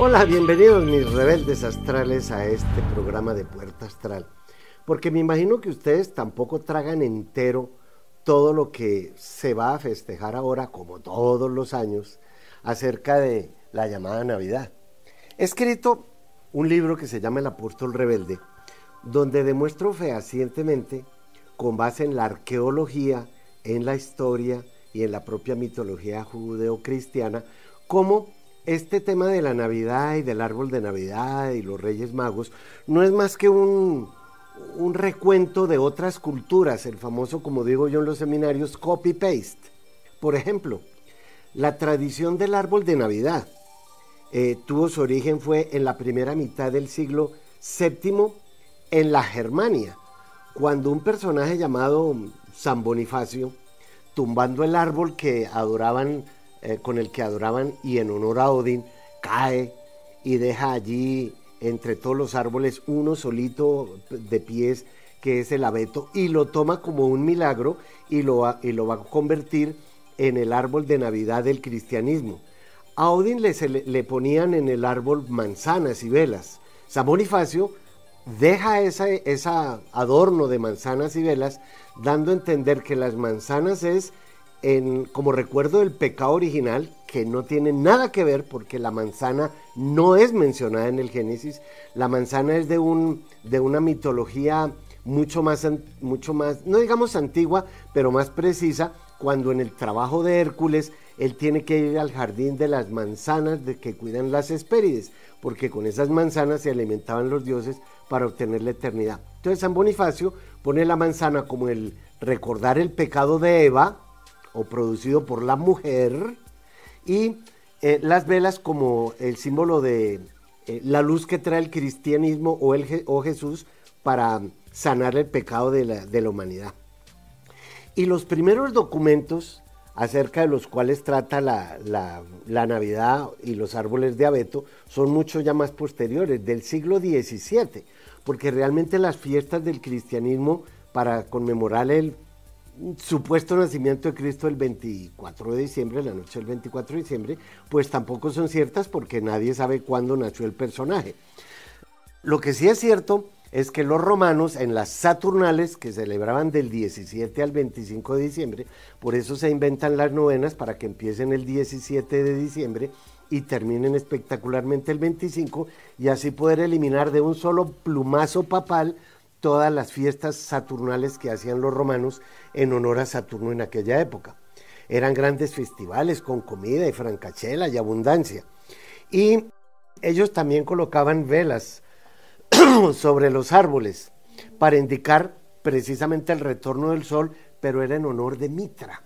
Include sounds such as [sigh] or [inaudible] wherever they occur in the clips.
Hola, bienvenidos mis rebeldes astrales a este programa de Puerta Astral. Porque me imagino que ustedes tampoco tragan entero todo lo que se va a festejar ahora, como todos los años, acerca de la llamada Navidad. He escrito un libro que se llama El Apóstol Rebelde, donde demuestro fehacientemente, con base en la arqueología, en la historia y en la propia mitología judeocristiana, cómo este tema de la Navidad y del árbol de Navidad y los Reyes Magos no es más que un, un recuento de otras culturas, el famoso, como digo yo en los seminarios, copy-paste. Por ejemplo, la tradición del árbol de Navidad eh, tuvo su origen fue en la primera mitad del siglo VII en la Germania, cuando un personaje llamado San Bonifacio, tumbando el árbol que adoraban eh, con el que adoraban y en honor a Odín, cae y deja allí entre todos los árboles uno solito de pies que es el abeto y lo toma como un milagro y lo, y lo va a convertir en el árbol de Navidad del cristianismo. A Odín le, le, ponían en el árbol manzanas y velas. San Bonifacio deja ese esa adorno de manzanas y velas, dando a entender que las manzanas es como recuerdo del pecado original, que no tiene nada que ver porque la manzana no es mencionada en el Génesis, la manzana es de, un, de una mitología mucho más, mucho más, no digamos antigua, pero más precisa, cuando en el trabajo de Hércules él tiene que ir al jardín de las manzanas de que cuidan las Hespérides, porque con esas manzanas se alimentaban los dioses para obtener la eternidad. Entonces San Bonifacio pone la manzana como el recordar el pecado de Eva, o producido por la mujer, y eh, las velas como el símbolo de eh, la luz que trae el cristianismo o, el, o Jesús para sanar el pecado de la, de la humanidad. Y los primeros documentos acerca de los cuales trata la, la, la, Navidad y los árboles de abeto son mucho ya más posteriores, del siglo XVII, porque realmente las fiestas del cristianismo para conmemorar el supuesto nacimiento de Cristo el 24 de diciembre, la noche del 24 de diciembre, pues tampoco son ciertas porque nadie sabe cuándo nació el personaje. Lo que sí es cierto es que los romanos en las Saturnales, que celebraban del 17 al 25 de diciembre, por eso se inventan las novenas para que empiecen el 17 de diciembre y terminen espectacularmente el 25 y así poder eliminar de un solo plumazo papal todas las fiestas saturnales que hacían los romanos en honor a Saturno en aquella época. Eran grandes festivales con comida y francachela y abundancia. Y ellos también colocaban velas [clears throat] sobre los árboles para indicar precisamente el retorno del sol, pero era en honor de Mitra,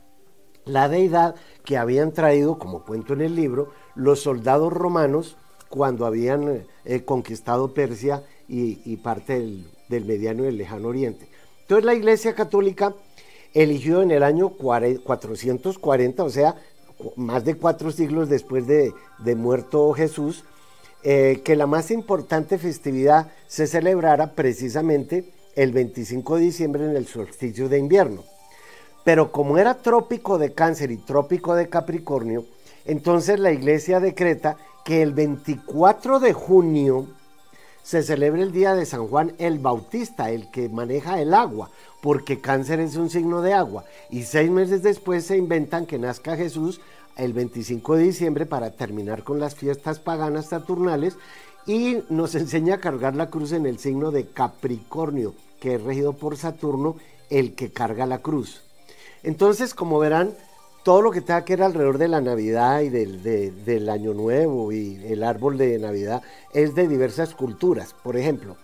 la deidad que habían traído, como cuento en el libro, los soldados romanos cuando habían eh, conquistado Persia y, parte del, del mediano y el lejano oriente. Entonces la Iglesia Católica eligió en el año 440, o sea, más de cuatro siglos después de, muerto Jesús, eh, que la más importante festividad se celebrara precisamente el 25 de diciembre en el solsticio de invierno. Pero como era trópico de cáncer y trópico de Capricornio, entonces la iglesia decreta que el 24 de junio se celebra el día de San Juan el Bautista, el que maneja el agua, porque cáncer es un signo de agua. Y seis meses después se inventan que nazca Jesús el 25 de diciembre para terminar con las fiestas paganas saturnales y nos [laughs] enseña a cargar la cruz en el signo de Capricornio, que es regido por Saturno, el que carga la cruz. Entonces, como verán, todo lo que tenga que ver alrededor de la Navidad y del, Año Nuevo y el árbol de Navidad es de diversas culturas. Por ejemplo,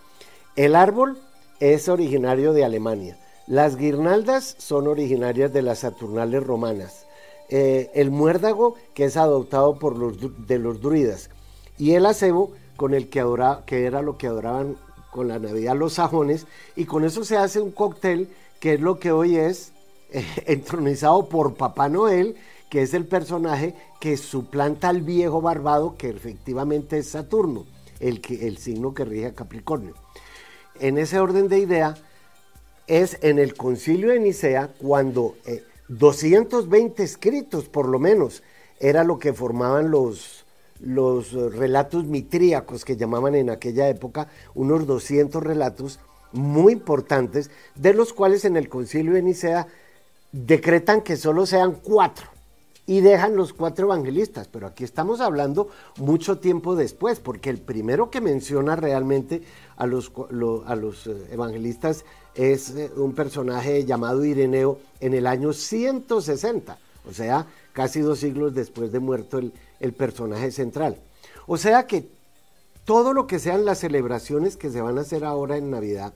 el árbol es originario de Alemania. Las guirnaldas son originarias de las Saturnales romanas. Eh, el muérdago, que es adoptado por los, de los druidas. Y el acebo, con el que, que era lo que adoraban con la Navidad los sajones. Y con eso se hace un cóctel que es lo que hoy es [laughs] entronizado por Papá Noel, que es el personaje que suplanta al viejo barbado, que efectivamente es Saturno, el, que, el signo que rige a Capricornio. En ese orden de idea, es en el concilio de Nicea cuando 220 eh, escritos, por lo menos, era lo que formaban los, los relatos mitríacos que llamaban en aquella época, unos 200 relatos muy importantes, de los cuales en el concilio de Nicea decretan que solo sean cuatro y dejan los cuatro evangelistas, pero aquí estamos hablando mucho tiempo después, porque el primero que menciona realmente a los, a los eh, evangelistas es eh, un personaje llamado Ireneo en el año 160, o sea, casi dos siglos después de muerto el, el personaje central. O sea que todo lo que sean las celebraciones que se van a hacer ahora en Navidad,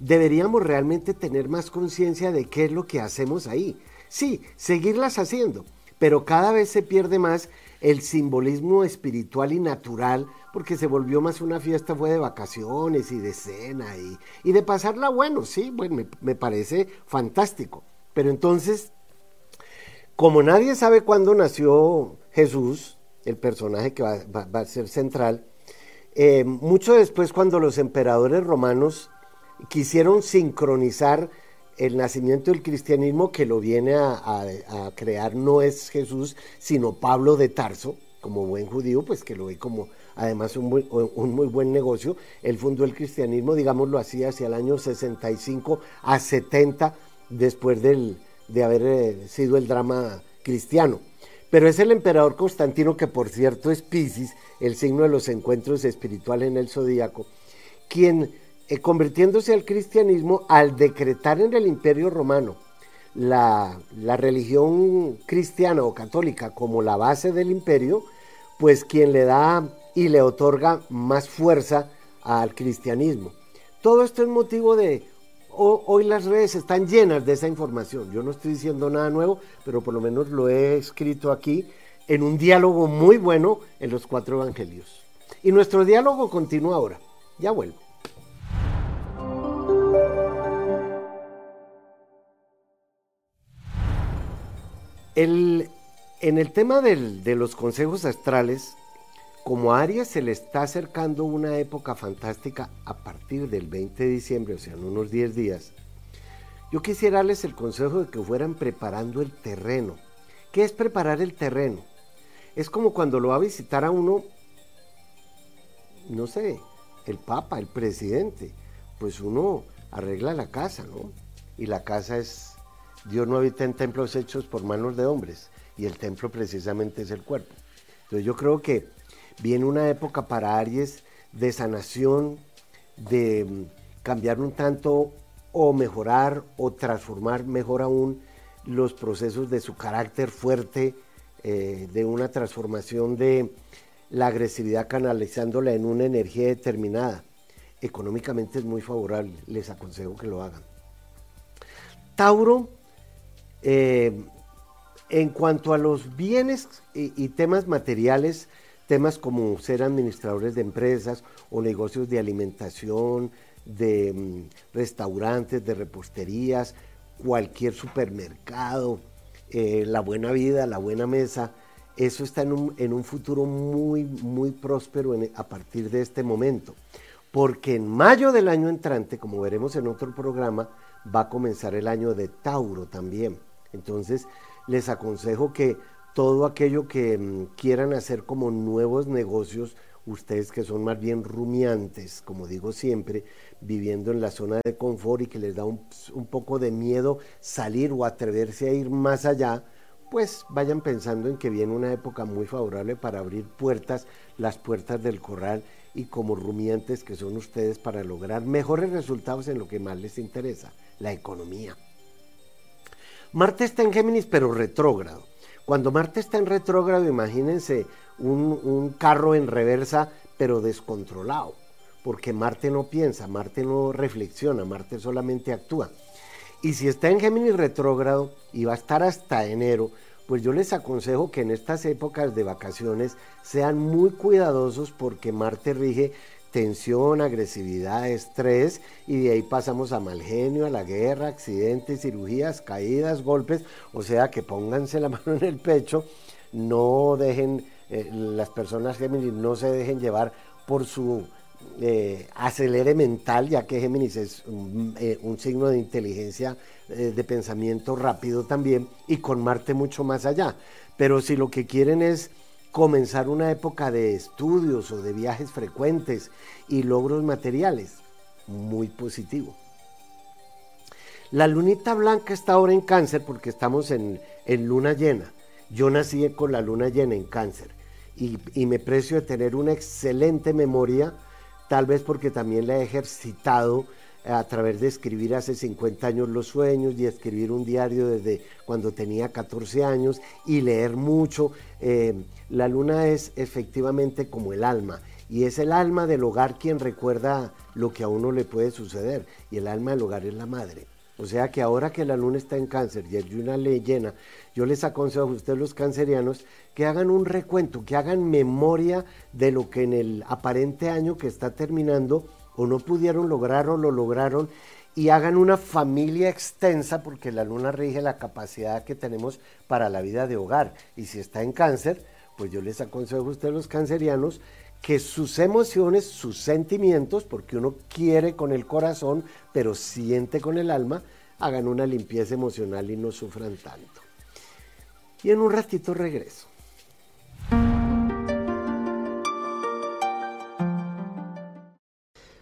deberíamos realmente tener más conciencia de qué es lo que hacemos ahí. Sí, seguirlas haciendo, pero cada vez se pierde más el simbolismo espiritual y natural, porque se volvió más una fiesta, fue de vacaciones y de cena y, de pasarla bueno, sí, bueno, me, parece fantástico. Pero entonces, como nadie sabe cuándo nació Jesús, el personaje que va, a ser central, eh, mucho después cuando los emperadores romanos quisieron sincronizar el nacimiento del cristianismo que lo viene a, crear no es Jesús, sino Pablo de Tarso, como buen judío, pues que lo ve como además un muy, buen negocio. Él fundó el cristianismo, digámoslo así, hacia el año 65 a 70, después del, de haber eh, sido el drama cristiano. Pero es el emperador Constantino, que por cierto es Pisces, el signo de los encuentros espirituales en el zodíaco, quien eh, convirtiéndose al cristianismo al decretar en el imperio romano la, religión cristiana o católica como la base del imperio, pues quien le da y le otorga más fuerza al cristianismo. Todo esto es motivo de, hoy las redes están llenas de esa información. Yo no estoy diciendo nada nuevo, pero por lo menos lo he escrito aquí en un diálogo muy bueno en los cuatro evangelios. Y nuestro diálogo continúa ahora. Ya vuelvo. En el tema de los consejos astrales, como a Aries se le está acercando una época fantástica a partir del 20 de diciembre, o sea, en unos 10 días, yo quisiera darles el consejo de que fueran preparando el terreno. ¿Qué es preparar el terreno? Es como cuando lo va a visitar a uno, no sé, el Papa, el presidente, pues uno arregla la casa, ¿no? Y la casa es Dios no habita en templos hechos por manos de hombres y el templo precisamente es el cuerpo. Entonces yo creo que viene una época para Aries de sanación, de mm, cambiar un tanto o mejorar o transformar mejor aún los procesos de su carácter fuerte, eh, de una transformación de la agresividad canalizándola en una energía determinada. Económicamente es muy favorable, les aconsejo que lo hagan. Tauro eh, en cuanto a los bienes y, temas materiales, temas como ser administradores de empresas o negocios de alimentación, de mm, restaurantes, de reposterías, cualquier supermercado, eh, la buena vida, la buena mesa, eso está en un, futuro muy, muy próspero a partir de este momento. Porque en mayo del año entrante, como veremos en otro programa, va a comenzar el año de Tauro también. Entonces, les aconsejo que todo aquello que mm, quieran hacer como nuevos negocios, ustedes que son más bien rumiantes, como digo siempre, viviendo en la zona de confort y que les da un, poco de miedo salir o atreverse a ir más allá, pues vayan pensando en que viene una época muy favorable para abrir puertas, las puertas del corral y como rumiantes que son ustedes para lograr mejores resultados en lo que más les interesa, la economía. Marte está en Géminis, pero retrógrado. Cuando Marte está en retrógrado, imagínense un, carro en reversa, pero descontrolado, porque Marte no piensa, Marte no reflexiona, Marte solamente actúa. Y si está en Géminis retrógrado y va a estar hasta enero, pues yo les aconsejo que en estas épocas de vacaciones sean muy cuidadosos porque Marte rige tensión, agresividad, estrés, y de ahí pasamos a mal genio, a la guerra, accidentes, cirugías, caídas, golpes, o sea que pónganse la [laughs] mano en el pecho, no dejen, eh, las personas Géminis no se dejen llevar por su eh, acelere mental, ya que Géminis es un, eh, signo de inteligencia, de pensamiento rápido también, y con Marte mucho más allá. Pero si lo que quieren es comenzar una época de estudios o de viajes frecuentes y logros materiales. Muy positivo. La lunita blanca está ahora en cáncer porque estamos en, luna llena. Yo nací con la luna llena en cáncer y, y me precio de tener una excelente memoria, tal vez porque también la he ejercitado a través de escribir hace 50 años los sueños y escribir un diario desde cuando tenía 14 años y leer mucho. Eh, la luna es efectivamente como el alma y es el alma del hogar quien recuerda lo que a uno le puede suceder y el alma del hogar es la madre. O sea que ahora que la luna está en cáncer y es una ley llena, yo les aconsejo a ustedes los cancerianos que hagan un recuento, que hagan memoria de lo que en el aparente año que está terminando o no pudieron lograr o lo lograron y hagan una familia extensa porque la luna rige la capacidad que tenemos para la vida de hogar. Y si está en cáncer, pues yo les aconsejo a ustedes los cancerianos que sus emociones, sus sentimientos, porque uno quiere con el corazón, pero siente con el alma, hagan una limpieza emocional y no sufran tanto. Y en un ratito regreso.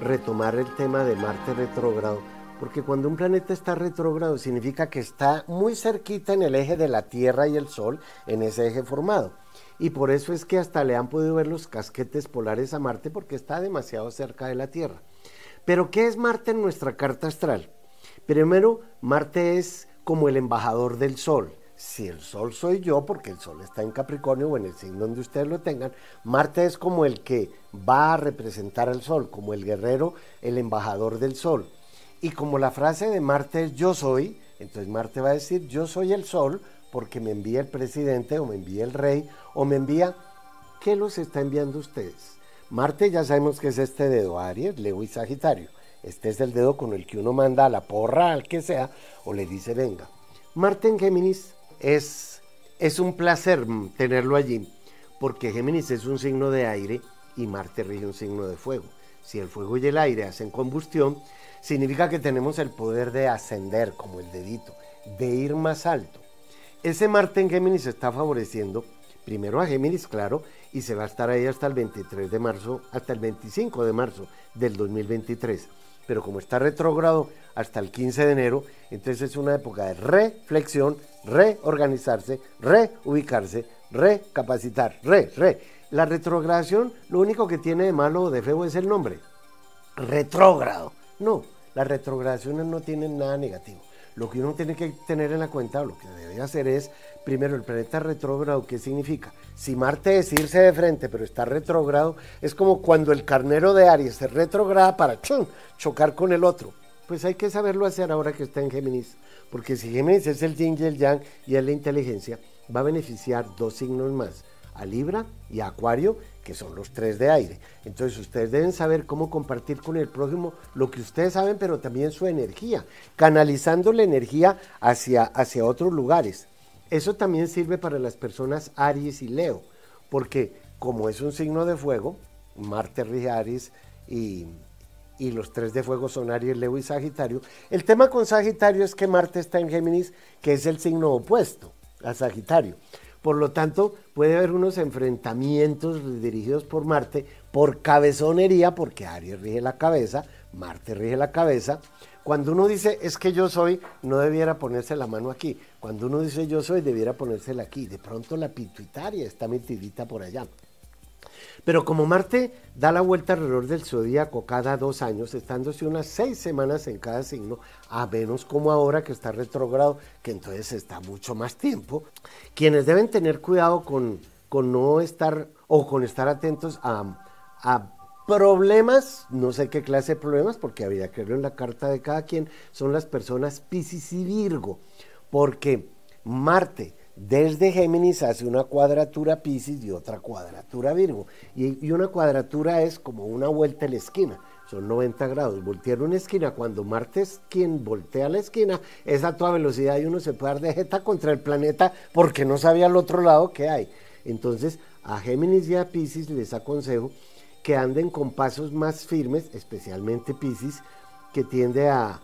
retomar el tema de Marte retrógrado, porque cuando un planeta está retrógrado significa que está muy cerquita en el eje de la Tierra y el Sol, en ese eje formado. Y por eso es que hasta le han podido ver los casquetes polares a Marte porque está demasiado cerca de la Tierra. Pero ¿qué es Marte en nuestra carta astral? Primero, Marte es como el embajador del Sol si el Sol soy yo, porque el Sol está en Capricornio o en el signo donde ustedes lo tengan, Marte es como el que va a representar al Sol, como el guerrero, el embajador del Sol. Y como la frase de Marte es yo soy, entonces Marte va a decir yo soy el Sol porque me envía el presidente o me envía el rey o me envía, ¿qué los está enviando ustedes? Marte ya sabemos que es este dedo, Aries, Leo y Sagitario. Este es el dedo con el que uno manda a la porra, al que sea, o le dice venga. Marte en Géminis es, es un placer tenerlo allí, porque Géminis es un signo de aire y Marte rige un signo de fuego. Si el fuego y el aire hacen combustión, significa que tenemos el poder de ascender, como el dedito, de ir más alto. Ese Marte en Géminis está favoreciendo primero a Géminis, claro, y se va a estar ahí hasta el 23 de marzo, hasta el 25 de marzo del 2023 pero como está retrógrado hasta el 15 de enero, entonces es una época de reflexión, reorganizarse, reubicarse, recapacitar, re, re. La retrogradación, lo único que tiene de malo o de feo es el nombre, retrógrado. No, las retrogradaciones no tienen nada negativo. Lo que uno tiene que tener en la cuenta, lo que debe hacer es, primero, el planeta retrógrado, ¿qué significa? Si Marte es irse de frente, pero está retrógrado, es como cuando el carnero de Aries se retrograda para chocar con el otro. Pues hay que saberlo hacer ahora que está en Géminis, porque si Géminis es el yin y el yang y es la inteligencia, va a beneficiar dos signos más, a Libra y a Acuario, que son los tres de aire. Entonces ustedes deben saber cómo compartir con el prójimo lo que ustedes saben, pero también su energía, canalizando la energía hacia, hacia otros lugares. Eso también sirve para las personas Aries y Leo, porque como es un signo de fuego, Marte rige Aries y, los tres de fuego son Aries, Leo y Sagitario. El tema con Sagitario es que Marte está en Géminis, que es el signo opuesto a Sagitario. Por lo tanto, puede haber unos enfrentamientos dirigidos por Marte por cabezonería, porque Aries rige la cabeza, Marte rige la cabeza. Cuando uno dice es que yo soy, no debiera ponerse la mano aquí. Cuando uno dice yo soy, debiera ponérsela aquí. De pronto la pituitaria está metidita por allá. Pero como Marte da la vuelta alrededor del zodíaco cada dos años, estándose unas seis semanas en cada signo, a menos como ahora que está retrogrado, que entonces está mucho más tiempo, quienes deben tener cuidado con, con no estar o con estar atentos a, a problemas, no sé qué clase de problemas, porque habría que verlo en la carta de cada quien, son las personas Piscis y Virgo, porque Marte desde Géminis hace una cuadratura Pisces y otra cuadratura Virgo. Y, una cuadratura es como una vuelta en la esquina, son 90 grados. Voltear una esquina, cuando Marte es quien voltea la esquina, es a toda velocidad y uno se puede dar de jeta contra el planeta porque no sabía al otro lado qué hay. Entonces, a Géminis y a Pisces les aconsejo que anden con pasos más firmes, especialmente Pisces, que tiende a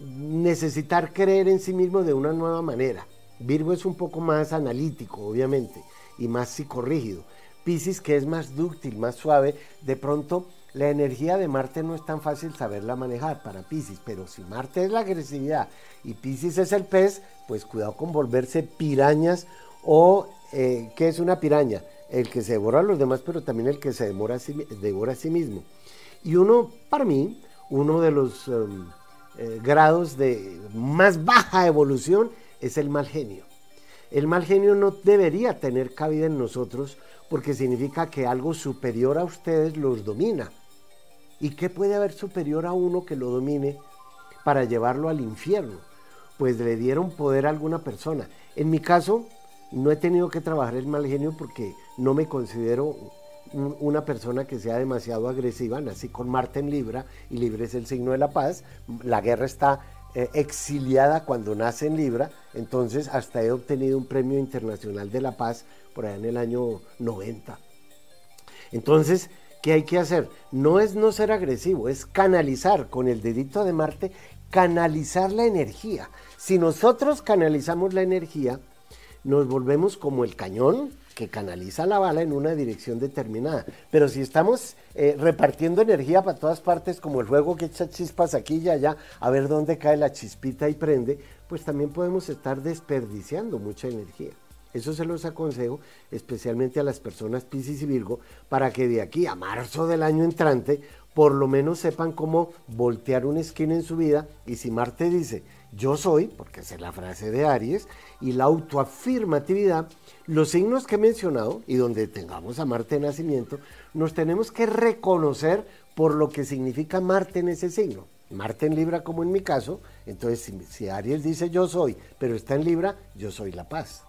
necesitar creer en sí mismo de una nueva manera. Virgo es un poco más analítico, obviamente, y más psicorrígido. Pisces, que es más dúctil, más suave, de pronto la energía de Marte no es tan fácil saberla manejar para Pisces, pero si Marte es la agresividad y Pisces es el pez, pues cuidado con volverse pirañas o, eh, ¿qué es una piraña? El que se devora a los demás, pero también el que se devora a sí, mismo. Y uno, para mí, uno de los... Em, eh, grados de más baja evolución es el mal genio. El mal genio no debería tener cabida en nosotros porque significa que algo superior a ustedes los domina. ¿Y qué puede haber superior a uno que lo domine para llevarlo al infierno? Pues le dieron poder a alguna persona. En mi caso, no he tenido que trabajar el mal genio porque no me considero una persona que sea demasiado agresiva, nací con Marte en Libra y Libra es el signo de la paz, la guerra está eh, exiliada cuando nace en Libra, entonces hasta he obtenido un premio internacional de la paz por allá en el año 90. Entonces, ¿qué hay que hacer? No es no ser agresivo, es canalizar con el dedito de Marte, canalizar la energía. Si nosotros canalizamos la energía, nos volvemos como el cañón que canaliza la bala en una dirección determinada. Pero si estamos eh, repartiendo energía para todas partes, como el fuego que echa chispas aquí y allá, a ver dónde cae la chispita y prende, pues también podemos estar desperdiciando mucha energía. Eso se los aconsejo especialmente a las personas Piscis y Virgo para que de aquí a marzo del año entrante por lo menos sepan cómo voltear una esquina en su vida y si Marte dice yo soy, porque es la frase de Aries, y la autoafirmatividad, los signos que he mencionado y donde tengamos a Marte en nacimiento, nos tenemos que reconocer por lo que significa Marte en ese signo. Marte en Libra como en mi caso, entonces si, Aries dice yo soy, pero está en Libra, yo soy la paz.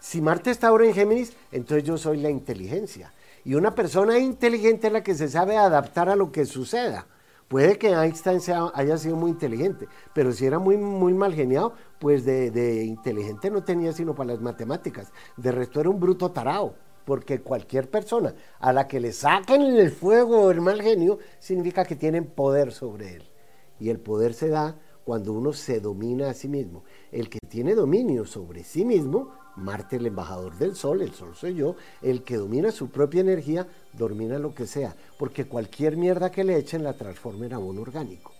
Si Marte está ahora en Géminis, entonces yo soy la inteligencia. Y una persona inteligente es la que se sabe adaptar a lo que suceda. Puede que Einstein haya sido muy inteligente, pero si era muy, muy mal geniado, pues de, inteligente no tenía sino para las matemáticas. De resto era un bruto tarao, porque cualquier persona a la que le saquen el fuego el mal genio, significa que tienen poder sobre él. Y el poder se da cuando uno se domina a sí mismo. El que tiene dominio sobre sí mismo Marte, el embajador del Sol, el Sol soy yo, el que domina su propia energía, domina lo que sea, porque cualquier mierda que le echen la transforma en abono orgánico.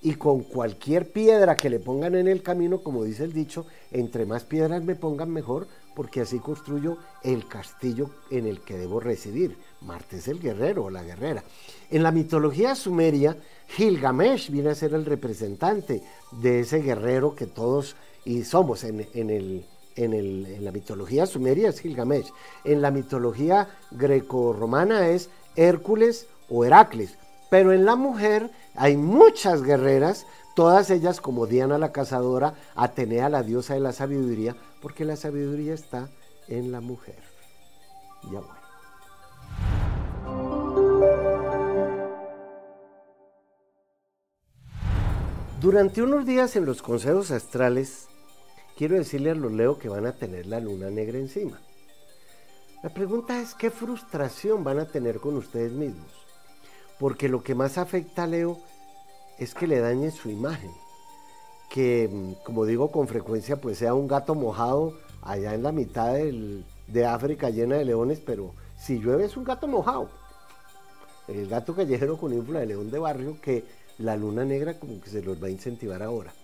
Y con cualquier piedra que le pongan en el camino, como dice el dicho, entre más piedras me pongan mejor, porque así construyo el castillo en el que debo residir. Marte es el guerrero o la guerrera. En la mitología sumeria, Gilgamesh viene a ser el representante de ese guerrero que todos y somos en, en el en, la mitología sumeria es Gilgamesh, en la mitología greco-romana es Hércules o Heracles, pero en la mujer hay muchas guerreras, todas ellas como Diana la cazadora, Atenea la diosa de la sabiduría, porque la sabiduría está en la mujer. Ya bueno. Durante unos días en los consejos astrales quiero decirle a los Leo que van a tener la luna negra encima. La pregunta es qué frustración van a tener con ustedes mismos. Porque lo que más afecta a Leo es que le dañe su imagen. Que, mm, como digo con frecuencia, pues sea un gato mojado allá en la mitad de África llena de leones, pero si llueve es un gato mojado. El gato callejero con infla de león de barrio que la luna negra como que se los va a incentivar ahora.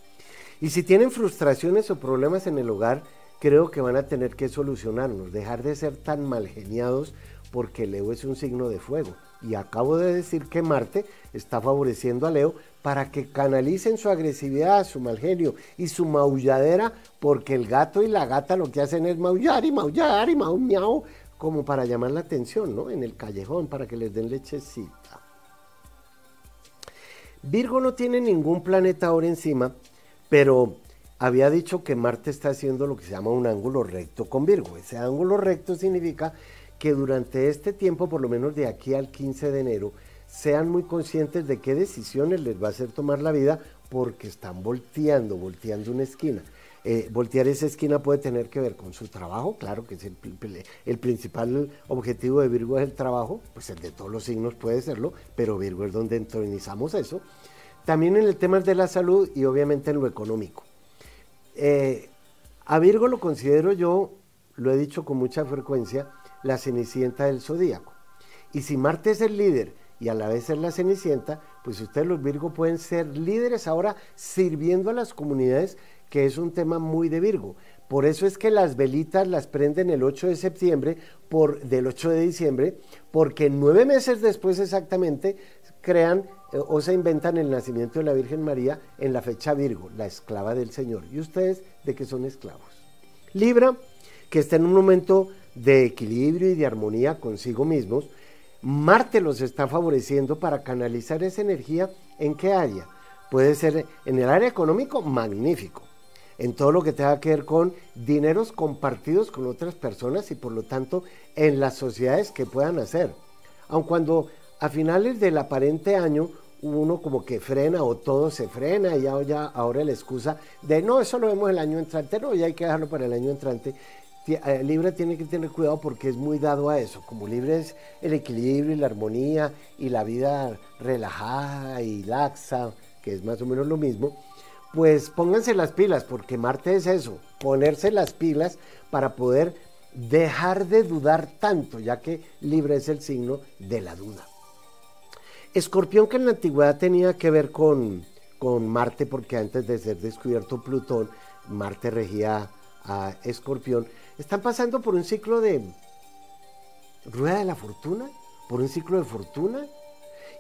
Y si tienen frustraciones o problemas en el hogar, creo que van a tener que solucionarnos, dejar de ser tan mal geniados porque Leo es un signo de fuego. Y acabo de decir que Marte está favoreciendo a Leo para que canalicen su agresividad, su mal genio y su maulladera, porque el gato y la gata lo que hacen es maullar y maullar y miau, como para llamar la atención, ¿no? En el callejón, para que les den lechecita. Virgo no tiene ningún planeta ahora encima, pero había dicho que Marte está haciendo lo que se llama un ángulo recto con Virgo. Ese ángulo recto significa que durante este tiempo, por lo menos de aquí al 15 de enero, sean muy conscientes de qué decisiones les va a hacer tomar la vida porque están volteando, volteando una esquina. Eh, voltear esa esquina puede tener que ver con su trabajo, claro que es el, el, principal objetivo de Virgo es el trabajo, pues el de todos los signos puede serlo, pero Virgo es donde entronizamos eso. También en el tema de la salud y obviamente en lo económico. Eh, a Virgo lo considero yo, lo he dicho con mucha frecuencia, la cenicienta del zodíaco. Y si Marte es el líder y a la vez es la cenicienta, pues ustedes los Virgo pueden ser líderes ahora sirviendo a las comunidades que es un tema muy de Virgo. Por eso es que las velitas las prenden el 8 de septiembre, por, del 8 de diciembre, porque nueve meses después exactamente crean eh, o se inventan el nacimiento de la Virgen María en la fecha Virgo, la esclava del Señor. ¿Y ustedes de qué son esclavos? Libra, que está en un momento de equilibrio y de armonía consigo mismos, Marte los está favoreciendo para canalizar esa energía en qué área. Puede ser en el área económico, magnífico en todo lo que tenga que ver con dineros compartidos con otras personas y por lo tanto en las sociedades que puedan hacer. Aun cuando a finales del aparente año uno como que frena o todo se frena y ya, ahora la excusa de no, eso lo vemos el año entrante, no, ya hay que dejarlo para el año entrante. Eh, Libre tiene que tener cuidado porque es muy dado a eso. Como Libre es el equilibrio y la armonía y la vida relajada y laxa, que es más o menos lo mismo, pues pónganse las pilas, porque Marte es eso, ponerse las pilas para poder dejar de dudar tanto, ya que libre es el signo de la duda. Escorpión que en la antigüedad tenía que ver con, con Marte, porque antes de ser descubierto Plutón, Marte regía a Escorpión, están pasando por un ciclo de rueda de la fortuna, por un ciclo de fortuna,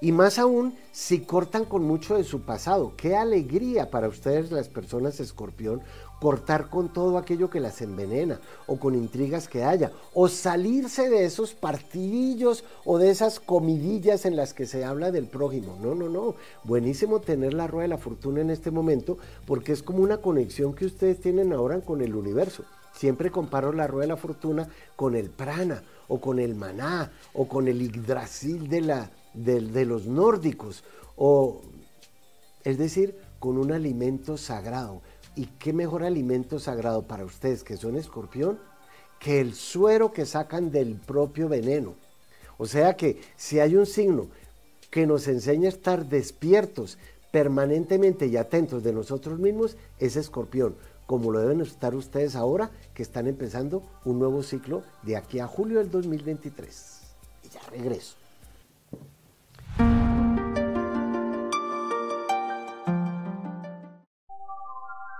y más aún si cortan con mucho de su pasado. Qué alegría para ustedes las personas escorpión cortar con todo aquello que las envenena o con intrigas que haya o salirse de esos partidillos o de esas comidillas en las que se habla del prójimo. No, no, no. Buenísimo tener la rueda de la fortuna en este momento porque es como una conexión que ustedes tienen ahora con el universo. Siempre comparo la rueda de la fortuna con el prana o con el maná o con el yggdrasil de la de, los nórdicos, o es decir, con un alimento sagrado. ¿Y qué mejor alimento sagrado para ustedes que son escorpión? Que el suero que sacan del propio veneno. O sea que si hay un signo que nos enseña a estar despiertos permanentemente y atentos de nosotros mismos, es escorpión, como lo deben estar ustedes ahora que están empezando un nuevo ciclo de aquí a julio del 2023. Y ya regreso.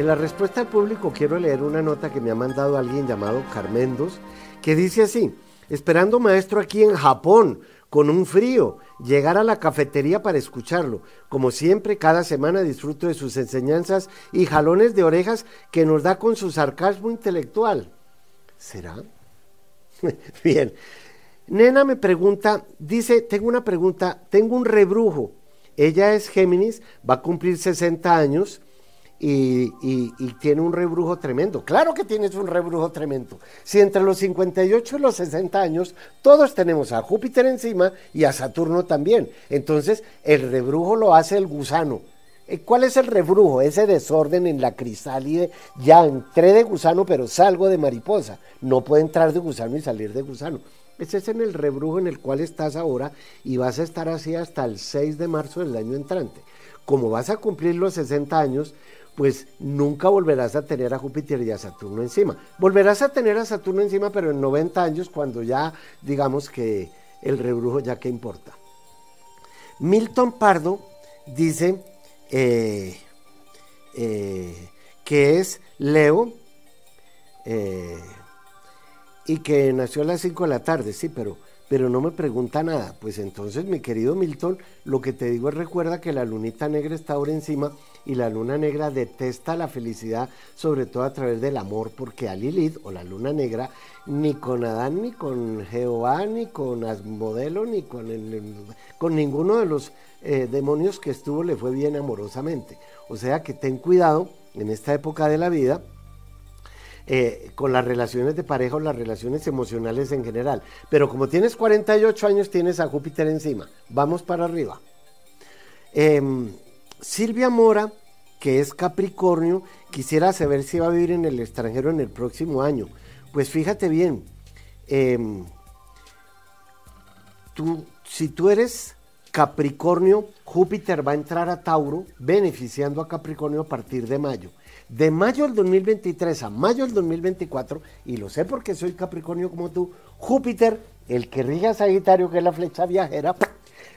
En la respuesta al público quiero leer una nota que me ha mandado alguien llamado Carmendos, que dice así, esperando maestro aquí en Japón, con un frío, llegar a la cafetería para escucharlo. Como siempre, cada semana disfruto de sus enseñanzas y jalones de orejas que nos da con su sarcasmo intelectual. ¿Será? [laughs] Bien. Nena me pregunta, dice, tengo una pregunta, tengo un rebrujo. Ella es Géminis, va a cumplir 60 años y, tiene un rebrujo tremendo. Claro que tienes un rebrujo tremendo. Si entre los 58 y los 60 años todos tenemos a Júpiter encima y a Saturno también. Entonces el rebrujo lo hace el gusano. Eh, ¿Cuál es el rebrujo? Ese desorden en la crisálide. Ya entré de gusano, pero salgo de mariposa. No puede entrar de gusano y salir de gusano. Ese es en el rebrujo en el cual estás ahora y vas a estar así hasta el 6 de marzo del año entrante. Como vas a cumplir los 60 años, pues nunca volverás a tener a Júpiter y a Saturno encima. Volverás a tener a Saturno encima, pero en 90 años, cuando ya digamos que el rebrujo ya que importa. Milton Pardo dice eh, eh, que es Leo, eh, y que nació a las 5 de la tarde, sí, pero, pero no me pregunta nada. Pues entonces, mi querido Milton, lo que te digo es recuerda que la lunita negra está ahora encima y la luna negra detesta la felicidad, sobre todo a través del amor, porque a Lilith o la luna negra, ni con Adán, ni con Jehová, ni con Asmodelo, ni con, con ninguno de los eh, demonios que estuvo le fue bien amorosamente. O sea que ten cuidado en esta época de la vida eh, con las relaciones de pareja o las relaciones emocionales en general. Pero como tienes 48 años, tienes a Júpiter encima. Vamos para arriba. Em, Silvia Mora, que es Capricornio, quisiera saber si va a vivir en el extranjero en el próximo año. Pues fíjate bien, em, tú, si tú eres Capricornio, Júpiter va a entrar a Tauro, beneficiando a Capricornio a partir de mayo. De mayo del 2023 a mayo del 2024, y lo sé porque soy Capricornio como tú, Júpiter, el que rige a Sagitario, que es la flecha viajera,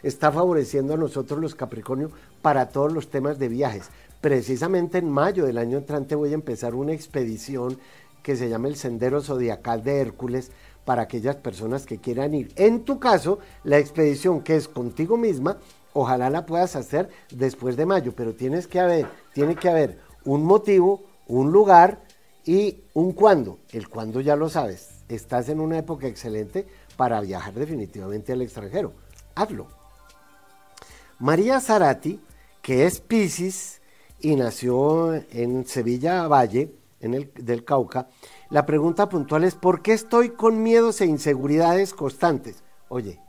está favoreciendo a nosotros los Capricornio para todos los temas de viajes. Precisamente en mayo del año entrante voy a empezar una expedición que se llama el Sendero Zodiacal de Hércules para aquellas personas que quieran ir. En tu caso, la expedición que es contigo misma, ojalá la puedas hacer después de mayo, pero tienes que haber, tiene que haber un motivo, un lugar y un cuándo. El cuándo ya lo sabes. Estás en una época excelente para viajar definitivamente al extranjero. Hazlo. María Zarati, que es Pisces y nació en Sevilla Valle, en el, del Cauca, la pregunta puntual es, ¿por qué estoy con miedos e inseguridades constantes? Oye,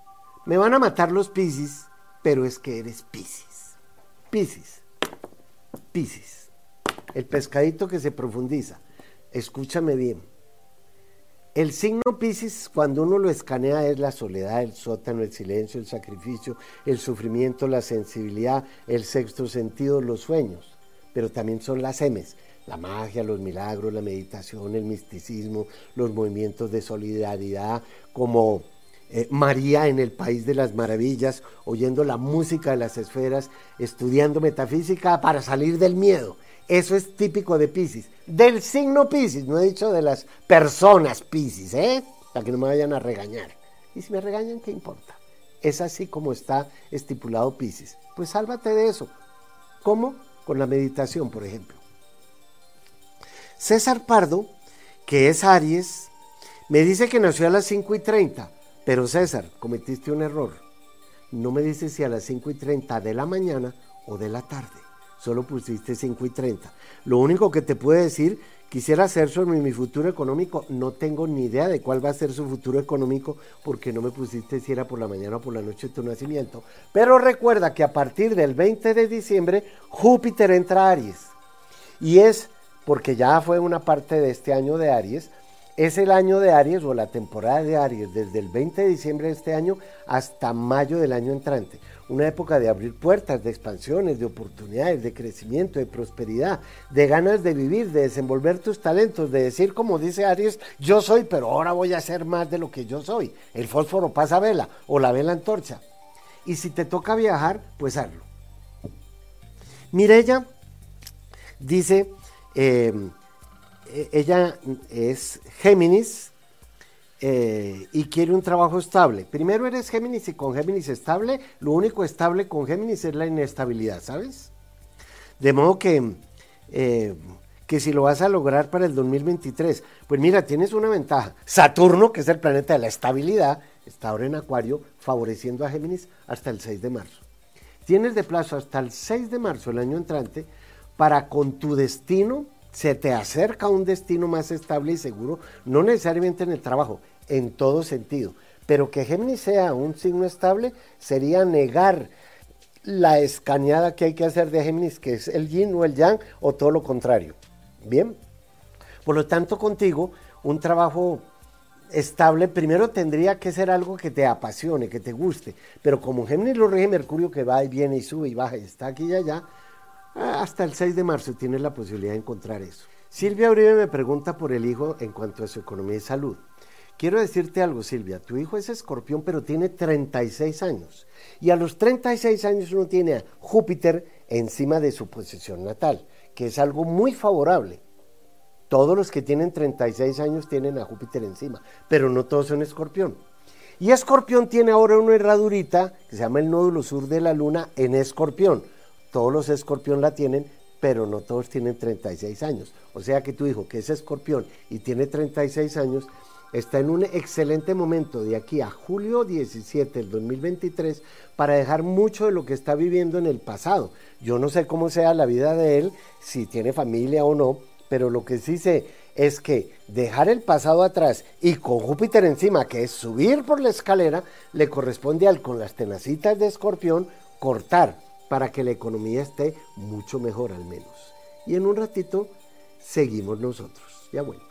me van a matar los Pisces, pero es que eres Pisces. Pisces. Pisces. El pescadito que se profundiza. Escúchame bien. El signo Pisces, cuando uno lo escanea, es la soledad, el sótano, el silencio, el sacrificio, el sufrimiento, la sensibilidad, el sexto sentido, los sueños. Pero también son las M's, la magia, los milagros, la meditación, el misticismo, los movimientos de solidaridad, como eh, María en el País de las Maravillas, oyendo la música de las esferas, estudiando metafísica para salir del miedo. Eso es típico de Pisces. Del signo Pisces, no he dicho de las personas Pisces, ¿eh? Para que no me vayan a regañar. Y si me regañan, ¿qué importa? Es así como está estipulado Pisces. Pues sálvate de eso. ¿Cómo? Con la meditación, por ejemplo. César Pardo, que es Aries, me dice que nació a las 5 y 30. Pero César, cometiste un error. No me dices si a las 5 y 30 de la mañana o de la tarde solo pusiste 5 y 30. Lo único que te puedo decir, quisiera hacer sobre mi futuro económico, no tengo ni idea de cuál va a ser su futuro económico porque no me pusiste si era por la mañana o por la noche de tu nacimiento. Pero recuerda que a partir del 20 de diciembre Júpiter entra a Aries. Y es porque ya fue una parte de este año de Aries, es el año de Aries o la temporada de Aries desde el 20 de diciembre de este año hasta mayo del año entrante una época de abrir puertas, de expansiones, de oportunidades, de crecimiento, de prosperidad, de ganas de vivir, de desenvolver tus talentos, de decir como dice Aries, yo soy, pero ahora voy a hacer más de lo que yo soy. El fósforo pasa vela o la vela antorcha. Y si te toca viajar, pues hazlo. Mirella dice, eh, e-, ella es Géminis, eh, y quiere un trabajo estable. Primero eres Géminis y con Géminis estable, lo único estable con Géminis es la inestabilidad, ¿sabes? De modo que, eh, que si lo vas a lograr para el 2023, pues mira, tienes una ventaja. Saturno, que es el planeta de la estabilidad, está ahora en Acuario, favoreciendo a Géminis hasta el 6 de marzo. Tienes de plazo hasta el 6 de marzo el año entrante para con tu destino se te acerca un destino más estable y seguro, no necesariamente en el trabajo, en todo sentido. Pero que Géminis sea un signo estable sería negar la escaneada que hay que hacer de Géminis, que es el yin o el yang, o todo lo contrario. Bien. Por lo tanto, contigo, un trabajo estable primero tendría que ser algo que te apasione, que te guste. Pero como Géminis lo rige Mercurio, que va y viene y sube y baja y está aquí y allá, hasta el 6 de marzo tienes la posibilidad de encontrar eso. Silvia Uribe me pregunta por el hijo en cuanto a su economía y salud. Quiero decirte algo, Silvia. Tu hijo es escorpión, pero tiene 36 años. Y a los 36 años uno tiene a Júpiter encima de su posición natal, que es algo muy favorable. Todos los que tienen 36 años tienen a Júpiter encima, pero no todos son escorpión. Y escorpión tiene ahora una herradurita que se llama el nódulo sur de la luna en escorpión. Todos los escorpión la tienen, pero no todos tienen 36 años. O sea que tu hijo, que es escorpión y tiene 36 años, está en un excelente momento de aquí a julio 17 del 2023 para dejar mucho de lo que está viviendo en el pasado. Yo no sé cómo sea la vida de él, si tiene familia o no, pero lo que sí sé es que dejar el pasado atrás y con Júpiter encima, que es subir por la escalera, le corresponde al con las tenacitas de escorpión cortar para que la economía esté mucho mejor al menos. Y en un ratito seguimos nosotros. Ya bueno.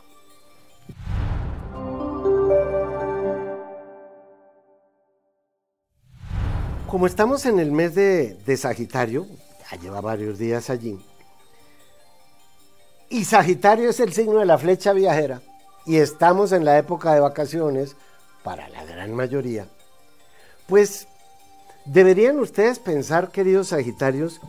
Como estamos en el mes de, Sagitario, ya lleva varios días allí, y Sagitario es el signo de la flecha viajera. Y estamos en la época de vacaciones, para la gran mayoría. Pues deberían ustedes pensar, queridos Sagitarios,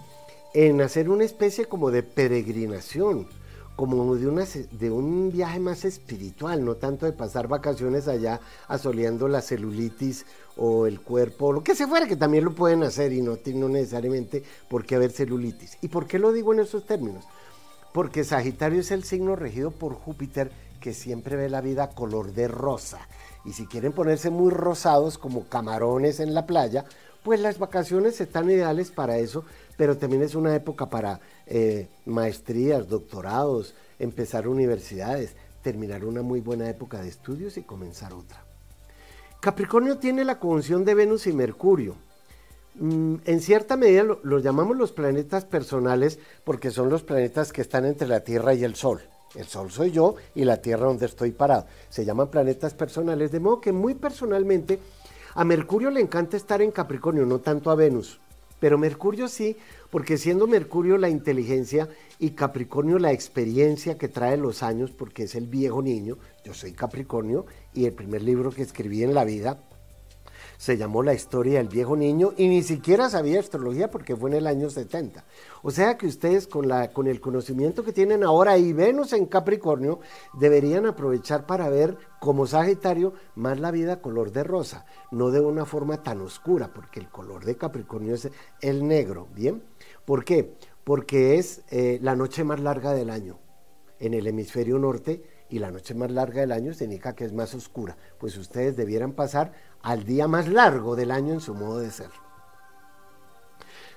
en hacer una especie como de peregrinación, como de, una, de un viaje más espiritual, no tanto de pasar vacaciones allá asoleando la celulitis o el cuerpo, o lo que se fuera, que también lo pueden hacer y no, no necesariamente por qué haber celulitis. ¿Y por qué lo digo en esos términos? porque Sagitario es el signo regido por Júpiter que siempre ve la vida color de rosa. Y si quieren ponerse muy rosados como camarones en la playa, pues las vacaciones están ideales para eso, pero también es una época para eh, maestrías, doctorados, empezar universidades, terminar una muy buena época de estudios y comenzar otra. Capricornio tiene la conjunción de Venus y Mercurio. Mm, en cierta medida los llamamos los planetas personales porque son los planetas que están entre la Tierra y el Sol. El Sol soy yo y la Tierra donde estoy parado. Se llaman planetas personales, de modo que muy personalmente a Mercurio le encanta estar en Capricornio, no tanto a Venus. Pero Mercurio sí, porque siendo Mercurio la inteligencia y Capricornio la experiencia que trae los años, porque es el viejo niño, yo soy Capricornio y el primer libro que escribí en la vida se llamó La historia del viejo niño y ni siquiera sabía astrología porque fue en el año 70. O sea que ustedes con, la, con el conocimiento que tienen ahora y Venus en Capricornio deberían aprovechar para ver como Sagitario más la vida color de rosa, no de una forma tan oscura, porque el color de Capricornio es el negro, ¿bien? ¿Por qué? Porque es eh, la noche más larga del año en el hemisferio norte y la noche más larga del año significa que es más oscura, pues ustedes debieran pasar al día más largo del año en su modo de ser.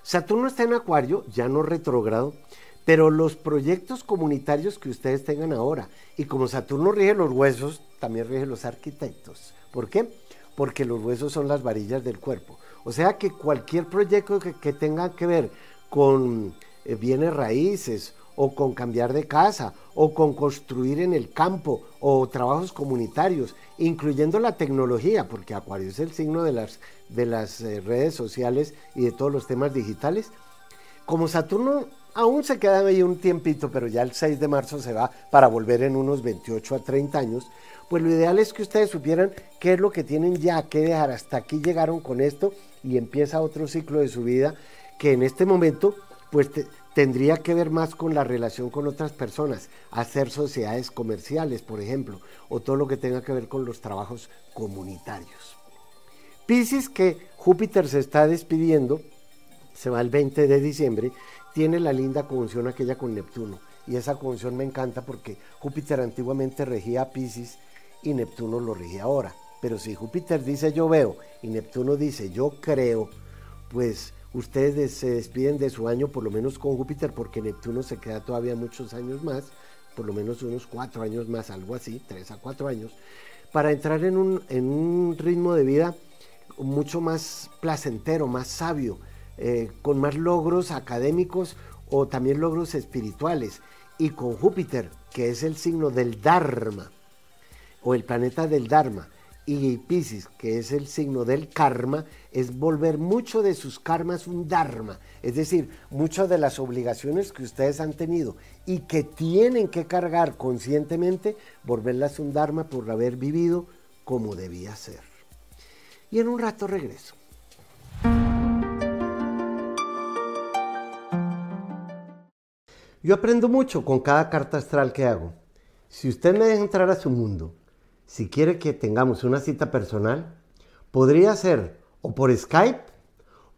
Saturno está en Acuario, ya no retrógrado, pero los proyectos comunitarios que ustedes tengan ahora, y como Saturno rige los huesos, también rige los arquitectos. ¿Por qué? Porque los huesos son las varillas del cuerpo. O sea que cualquier proyecto que, tenga que ver con eh, bienes raíces o con cambiar de casa, o con construir en el campo, o trabajos comunitarios, incluyendo la tecnología, porque Acuario es el signo de las, de las eh, redes sociales y de todos los temas digitales. Como Saturno aún se queda ahí un tiempito, pero ya el 6 de marzo se va para volver en unos 28 a 30 años, pues lo ideal es que ustedes supieran qué es lo que tienen ya que dejar. Hasta aquí llegaron con esto y empieza otro ciclo de su vida que en este momento pues tendría que ver más con la relación con otras personas, hacer sociedades comerciales, por ejemplo, o todo lo que tenga que ver con los trabajos comunitarios. Piscis, que Júpiter se está despidiendo, se va el 20 de diciembre, tiene la linda conjunción aquella con Neptuno. Y esa conjunción me encanta porque Júpiter antiguamente regía a Piscis y Neptuno lo regía ahora. Pero si Júpiter dice yo veo y Neptuno dice yo creo, pues ustedes se despiden de su año por lo menos con Júpiter porque Neptuno se queda todavía muchos años más, por lo menos unos cuatro años más, algo así, tres a cuatro años, para entrar en un, en un ritmo de vida mucho más placentero, más sabio, eh, con más logros académicos o también logros espirituales. Y con Júpiter, que es el signo del Dharma, o el planeta del Dharma, y Pisces, que es el signo del karma, es volver mucho de sus karmas un dharma, es decir, muchas de las obligaciones que ustedes han tenido y que tienen que cargar conscientemente, volverlas un dharma por haber vivido como debía ser. Y en un rato regreso. Yo aprendo mucho con cada carta astral que hago. Si usted me deja entrar a su mundo, si quiere que tengamos una cita personal, podría ser o por Skype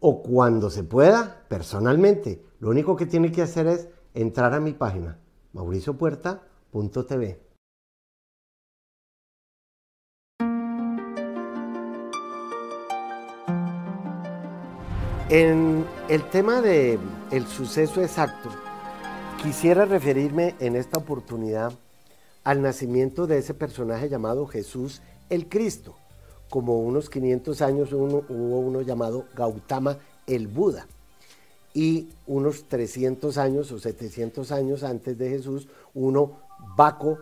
o cuando se pueda, personalmente. Lo único que tiene que hacer es entrar a mi página, mauriciopuerta.tv. En el tema del el suceso exacto, quisiera referirme en esta oportunidad al nacimiento de ese personaje llamado Jesús el Cristo. Como unos 500 años hubo uno llamado Gautama el Buda. Y unos 300 años o 700 años antes de Jesús, uno Baco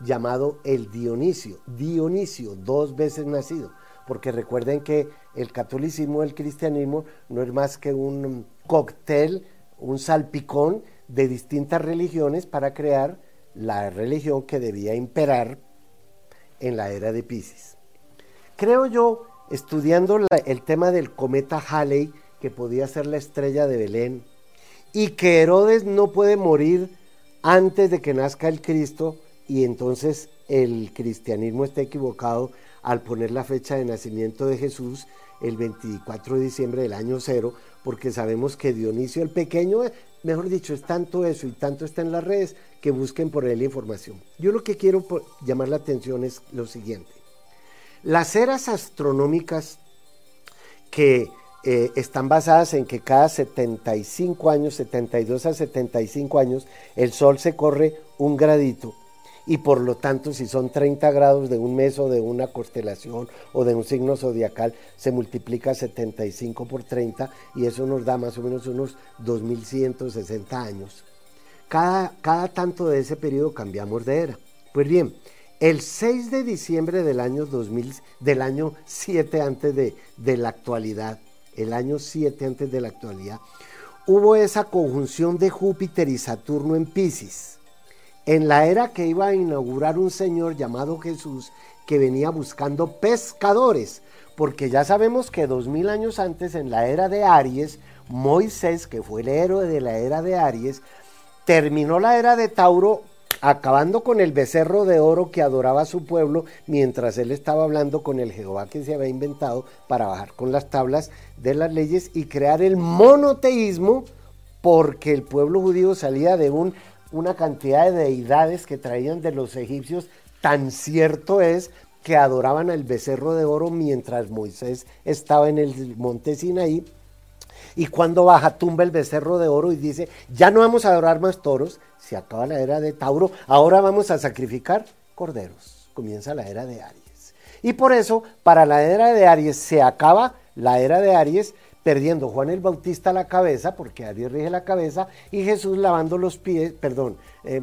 llamado el Dionisio. Dionisio, dos veces nacido porque recuerden que el catolicismo, el cristianismo, no es más que un cóctel, un salpicón de distintas religiones para crear la religión que debía imperar en la era de Pisces. Creo yo, estudiando el tema del cometa Halley, que podía ser la estrella de Belén, y que Herodes no puede morir antes de que nazca el Cristo, y entonces el cristianismo está equivocado al poner la fecha de nacimiento de Jesús el 24 de diciembre del año cero, porque sabemos que Dionisio el Pequeño, mejor dicho, es tanto eso y tanto está en las redes que busquen por él información. Yo lo que quiero llamar la atención es lo siguiente. Las eras astronómicas que eh, están basadas en que cada 75 años, 72 a 75 años, el Sol se corre un gradito y por lo tanto si son 30 grados de un mes o de una constelación o de un signo zodiacal, se multiplica 75 por 30 y eso nos da más o menos unos 2160 años. Cada, cada tanto de ese periodo cambiamos de era. Pues bien, el 6 de diciembre del año 2000, del año 7 antes de, de la actualidad, el año 7 antes de la actualidad, hubo esa conjunción de Júpiter y Saturno en Pisces en la era que iba a inaugurar un señor llamado Jesús que venía buscando pescadores, porque ya sabemos que dos mil años antes, en la era de Aries, Moisés, que fue el héroe de la era de Aries, terminó la era de Tauro acabando con el becerro de oro que adoraba a su pueblo mientras él estaba hablando con el Jehová que se había inventado para bajar con las tablas de las leyes y crear el monoteísmo porque el pueblo judío salía de un una cantidad de deidades que traían de los egipcios, tan cierto es que adoraban al becerro de oro mientras Moisés estaba en el monte Sinaí. Y cuando baja, tumba el becerro de oro y dice, ya no vamos a adorar más toros, se acaba la era de Tauro, ahora vamos a sacrificar corderos. Comienza la era de Aries. Y por eso, para la era de Aries se acaba la era de Aries, perdiendo Juan el Bautista la cabeza, porque Aries rige la cabeza, y Jesús lavando los pies, perdón, eh,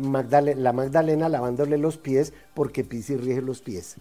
la Magdalena lavándole los pies, porque Piscis rige los pies.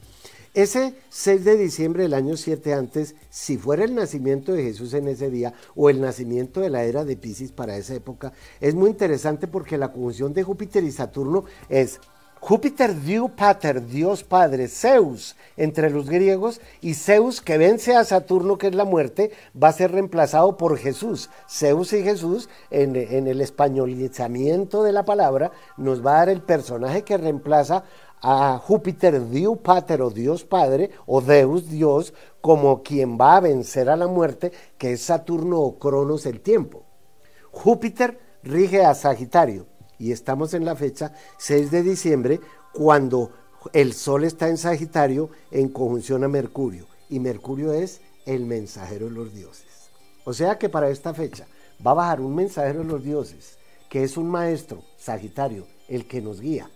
Ese 6 de diciembre del año 7 antes, si fuera el nacimiento de Jesús en ese día o el nacimiento de la era de Piscis para esa época, es muy interesante porque la conjunción de Júpiter y Saturno es Júpiter Diu Pater, Dios Padre, Zeus entre los griegos, y Zeus que vence a Saturno, que es la muerte, va a ser reemplazado por Jesús. Zeus y Jesús, en, el españolizamiento de la palabra, nos va a dar el personaje que reemplaza a Júpiter Diu Pater o Dios Padre, o Deus Dios, como quien va a vencer a la muerte, que es Saturno o Cronos el tiempo. Júpiter rige a Sagitario y estamos en la fecha 6 de diciembre cuando el Sol está en Sagitario en conjunción a Mercurio y Mercurio es el mensajero de los dioses. O sea que para esta fecha va a bajar un mensajero de los dioses, que es un maestro, Sagitario, el que nos guía,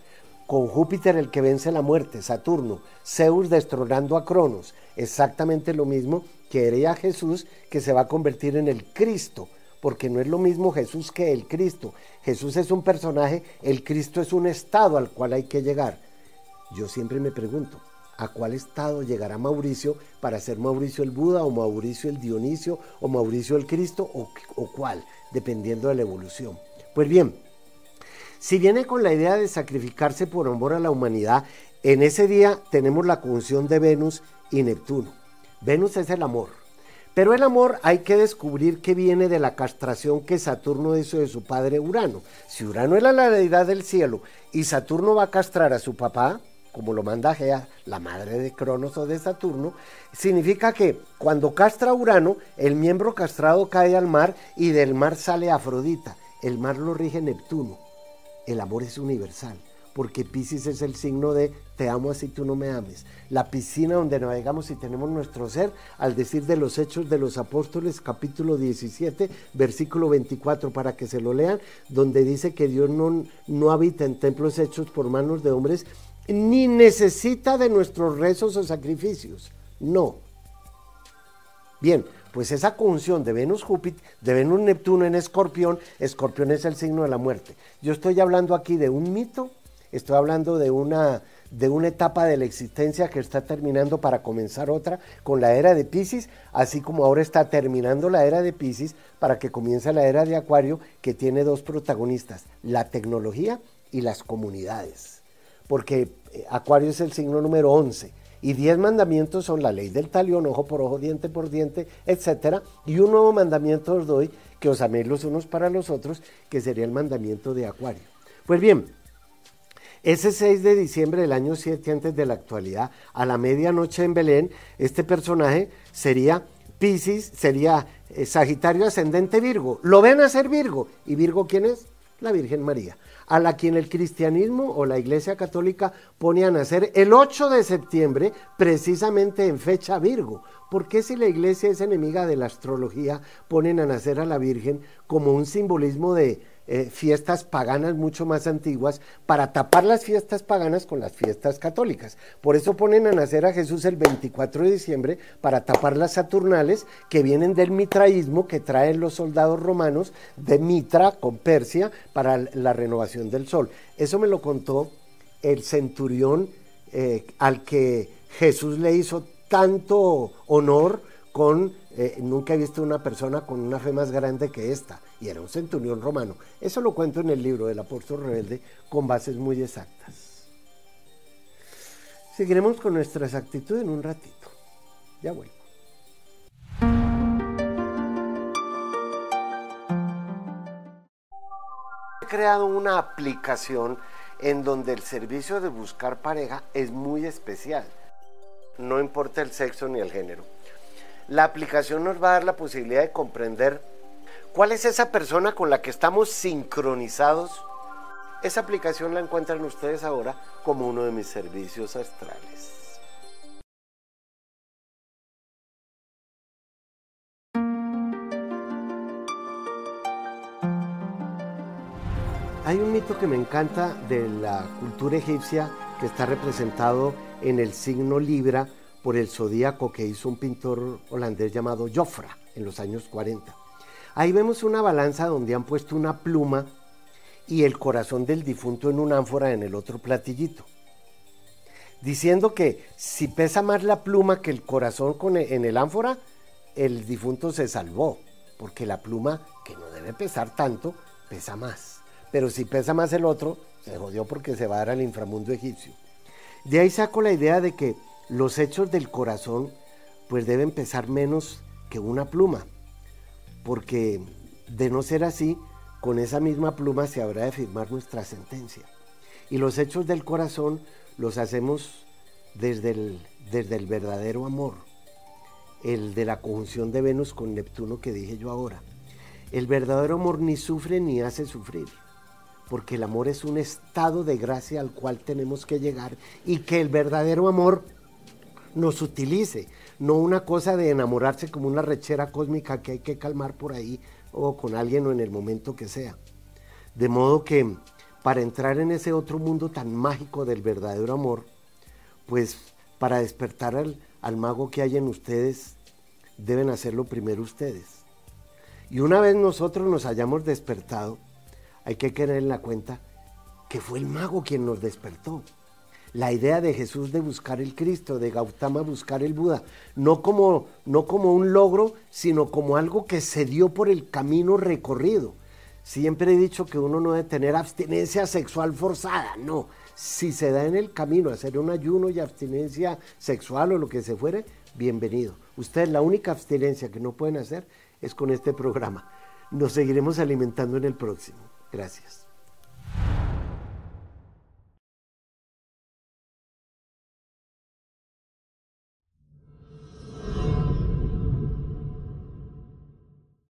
con Júpiter el que vence la muerte, Saturno, Zeus destronando a Cronos, exactamente lo mismo que haría Jesús que se va a convertir en el Cristo, porque no es lo mismo Jesús que el Cristo. Jesús es un personaje, el Cristo es un estado al cual hay que llegar. Yo siempre me pregunto, ¿a cuál estado llegará Mauricio para ser Mauricio el Buda o Mauricio el Dionisio o Mauricio el Cristo o, cuál, dependiendo de la evolución? Pues bien, si viene con la idea de sacrificarse por amor a la humanidad, en ese día tenemos la conjunción de Venus y Neptuno. Venus es el amor, Pero el amor hay que descubrir que viene de la castración que Saturno hizo de su padre Urano. Si Urano era la deidad del cielo y Saturno va a castrar a su papá, como lo manda Gea, la madre de Cronos o de Saturno, significa que cuando castra Urano, el miembro castrado cae al mar y del mar sale Afrodita. El mar lo rige Neptuno. El amor es universal porque Pisces es el signo de te amo así tú no me ames. La piscina donde navegamos y tenemos nuestro ser, al decir de los Hechos de los Apóstoles, capítulo 17, versículo 24, para que se lo lean, donde dice que Dios no, no habita en templos hechos por manos de hombres, ni necesita de nuestros rezos o sacrificios. No. Bien, pues esa conjunción de Venus Júpiter, de Venus Neptuno en Escorpión, Escorpión es el signo de la muerte. Yo estoy hablando aquí de un mito Estoy hablando de una, de una etapa de la existencia que está terminando para comenzar otra con la era de Pisces, así como ahora está terminando la era de Pisces para que comience la era de Acuario que tiene dos protagonistas, la tecnología y las comunidades. Porque eh, Acuario es el signo número 11 y 10 mandamientos son la ley del talión, ojo por ojo, diente por diente, etcétera, y un nuevo mandamiento os doy que os améis los unos para los otros, que sería el mandamiento de Acuario. Pues bien, ese 6 de diciembre del año 7 antes de la actualidad, a la medianoche en Belén, este personaje sería Pisces, sería eh, Sagitario ascendente Virgo. Lo ven a ser Virgo. ¿Y Virgo quién es? La Virgen María, a la quien el cristianismo o la Iglesia Católica pone a nacer el 8 de septiembre, precisamente en fecha Virgo. ¿Por qué si la Iglesia es enemiga de la astrología, ponen a nacer a la Virgen como un simbolismo de, eh, fiestas paganas mucho más antiguas para tapar las fiestas paganas con las fiestas católicas. Por eso ponen a nacer a Jesús el 24 de diciembre para tapar las saturnales que vienen del mitraísmo que traen los soldados romanos de Mitra con Persia para la renovación del sol. Eso me lo contó el centurión eh, al que Jesús le hizo tanto honor con, eh, nunca he visto una persona con una fe más grande que esta, y era un centurión romano. Eso lo cuento en el libro del apóstol rebelde con bases muy exactas. Seguiremos con nuestra exactitud en un ratito. Ya vuelvo. He creado una aplicación en donde el servicio de buscar pareja es muy especial. No importa el sexo ni el género la aplicación nos va a dar la posibilidad de comprender cuál es esa persona con la que estamos sincronizados. Esa aplicación la encuentran ustedes ahora como uno de mis servicios astrales. Hay un mito que me encanta de la cultura egipcia que está representado en el signo Libra por el zodíaco que hizo un pintor holandés llamado Jofra en los años 40. Ahí vemos una balanza donde han puesto una pluma y el corazón del difunto en una ánfora en el otro platillito. Diciendo que si pesa más la pluma que el corazón e, en el ánfora, el difunto se salvó, porque la pluma, que no debe pesar tanto, pesa más. Pero si pesa más el otro, se jodió porque se va a dar al inframundo egipcio. De ahí saco la idea de que los hechos del corazón pues deben pesar menos que una pluma, porque de no ser así, con esa misma pluma se habrá de firmar nuestra sentencia. Y los hechos del corazón los hacemos desde el, desde el verdadero amor, el de la conjunción de Venus con Neptuno que dije yo ahora. El verdadero amor ni sufre ni hace sufrir porque el amor es un estado de gracia al cual tenemos que llegar y que el verdadero amor nos utilice, no una cosa de enamorarse como una rechera cósmica que hay que calmar por ahí o con alguien o en el momento que sea. De modo que para entrar en ese otro mundo tan mágico del verdadero amor, pues para despertar al, mago que hay en ustedes, deben hacerlo primero ustedes. Y una vez nosotros nos hayamos despertado, hay que tener en la cuenta que fue el mago quien nos despertó la idea de Jesús de buscar el Cristo, de Gautama buscar el Buda, no como, no como un logro, sino como algo que se dio por el camino recorrido. Siempre he dicho que uno no debe tener abstinencia sexual forzada, no. Si se da en el camino hacer un ayuno y abstinencia sexual o lo que se fuere, bienvenido. Ustedes la única abstinencia que no pueden hacer es con este programa. Nos seguiremos alimentando en el próximo. Gracias.